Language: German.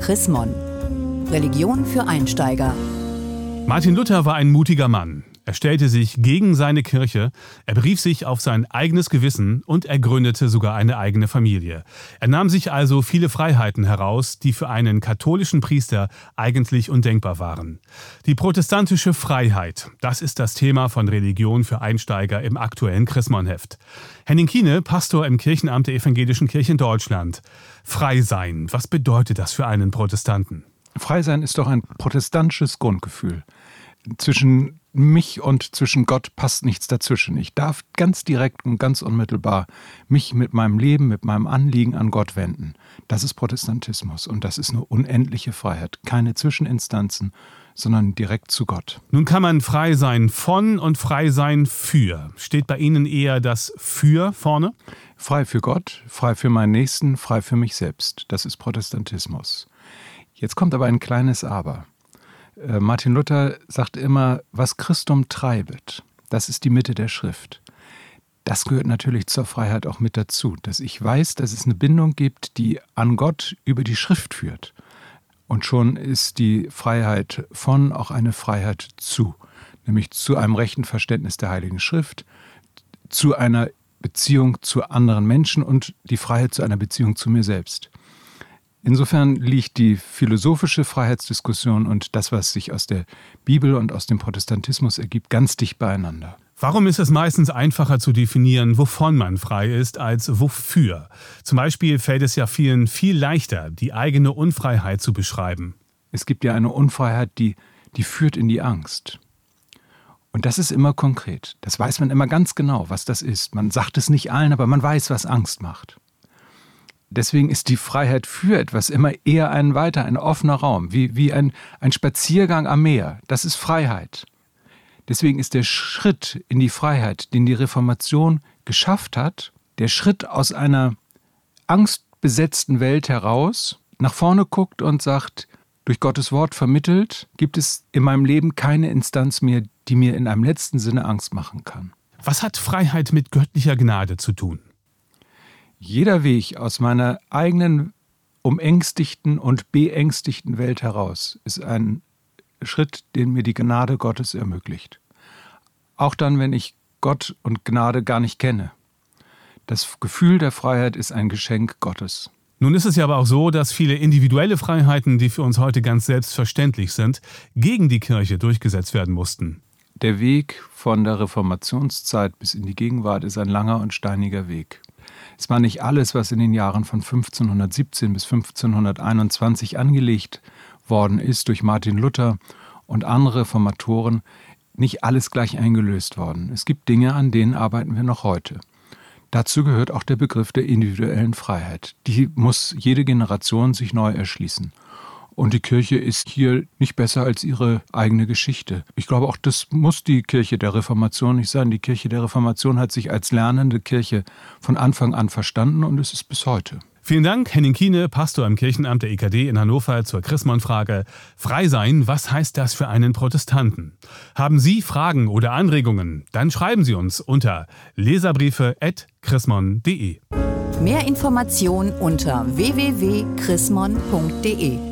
Chris Religion für Einsteiger. Martin Luther war ein mutiger Mann. Er stellte sich gegen seine Kirche, er berief sich auf sein eigenes Gewissen und er gründete sogar eine eigene Familie. Er nahm sich also viele Freiheiten heraus, die für einen katholischen Priester eigentlich undenkbar waren. Die protestantische Freiheit, das ist das Thema von Religion für Einsteiger im aktuellen Chrismonheft. Henning Kiene, Pastor im Kirchenamt der Evangelischen Kirche in Deutschland. Frei sein, was bedeutet das für einen Protestanten? Frei sein ist doch ein protestantisches Grundgefühl. Zwischen mich und zwischen Gott passt nichts dazwischen. Ich darf ganz direkt und ganz unmittelbar mich mit meinem Leben, mit meinem Anliegen an Gott wenden. Das ist Protestantismus und das ist eine unendliche Freiheit. Keine Zwischeninstanzen, sondern direkt zu Gott. Nun kann man frei sein von und frei sein für. Steht bei Ihnen eher das für vorne? Frei für Gott, frei für meinen Nächsten, frei für mich selbst. Das ist Protestantismus. Jetzt kommt aber ein kleines Aber. Äh, Martin Luther sagt immer, was Christum treibet, das ist die Mitte der Schrift. Das gehört natürlich zur Freiheit auch mit dazu, dass ich weiß, dass es eine Bindung gibt, die an Gott über die Schrift führt. Und schon ist die Freiheit von auch eine Freiheit zu, nämlich zu einem rechten Verständnis der Heiligen Schrift, zu einer Beziehung zu anderen Menschen und die Freiheit zu einer Beziehung zu mir selbst. Insofern liegt die philosophische Freiheitsdiskussion und das, was sich aus der Bibel und aus dem Protestantismus ergibt, ganz dicht beieinander. Warum ist es meistens einfacher zu definieren, wovon man frei ist, als wofür? Zum Beispiel fällt es ja vielen viel leichter, die eigene Unfreiheit zu beschreiben. Es gibt ja eine Unfreiheit, die, die führt in die Angst. Und das ist immer konkret. Das weiß man immer ganz genau, was das ist. Man sagt es nicht allen, aber man weiß, was Angst macht. Deswegen ist die Freiheit für etwas immer eher ein weiter, ein offener Raum, wie, wie ein, ein Spaziergang am Meer. Das ist Freiheit. Deswegen ist der Schritt in die Freiheit, den die Reformation geschafft hat, der Schritt aus einer angstbesetzten Welt heraus, nach vorne guckt und sagt, durch Gottes Wort vermittelt, gibt es in meinem Leben keine Instanz mehr, die mir in einem letzten Sinne Angst machen kann. Was hat Freiheit mit göttlicher Gnade zu tun? Jeder Weg aus meiner eigenen umängstigten und beängstigten Welt heraus ist ein Schritt, den mir die Gnade Gottes ermöglicht. Auch dann, wenn ich Gott und Gnade gar nicht kenne. Das Gefühl der Freiheit ist ein Geschenk Gottes. Nun ist es ja aber auch so, dass viele individuelle Freiheiten, die für uns heute ganz selbstverständlich sind, gegen die Kirche durchgesetzt werden mussten. Der Weg von der Reformationszeit bis in die Gegenwart ist ein langer und steiniger Weg. Es war nicht alles, was in den Jahren von 1517 bis 1521 angelegt worden ist durch Martin Luther und andere Reformatoren, nicht alles gleich eingelöst worden. Es gibt Dinge, an denen arbeiten wir noch heute. Dazu gehört auch der Begriff der individuellen Freiheit. Die muss jede Generation sich neu erschließen. Und die Kirche ist hier nicht besser als ihre eigene Geschichte. Ich glaube, auch das muss die Kirche der Reformation nicht sein. Die Kirche der Reformation hat sich als lernende Kirche von Anfang an verstanden und es ist bis heute. Vielen Dank, Henning Kiene, Pastor im Kirchenamt der EKD in Hannover zur Chrismon-Frage. Frei sein, was heißt das für einen Protestanten? Haben Sie Fragen oder Anregungen? Dann schreiben Sie uns unter leserbriefe.chrismon.de. Mehr Informationen unter www.chrismon.de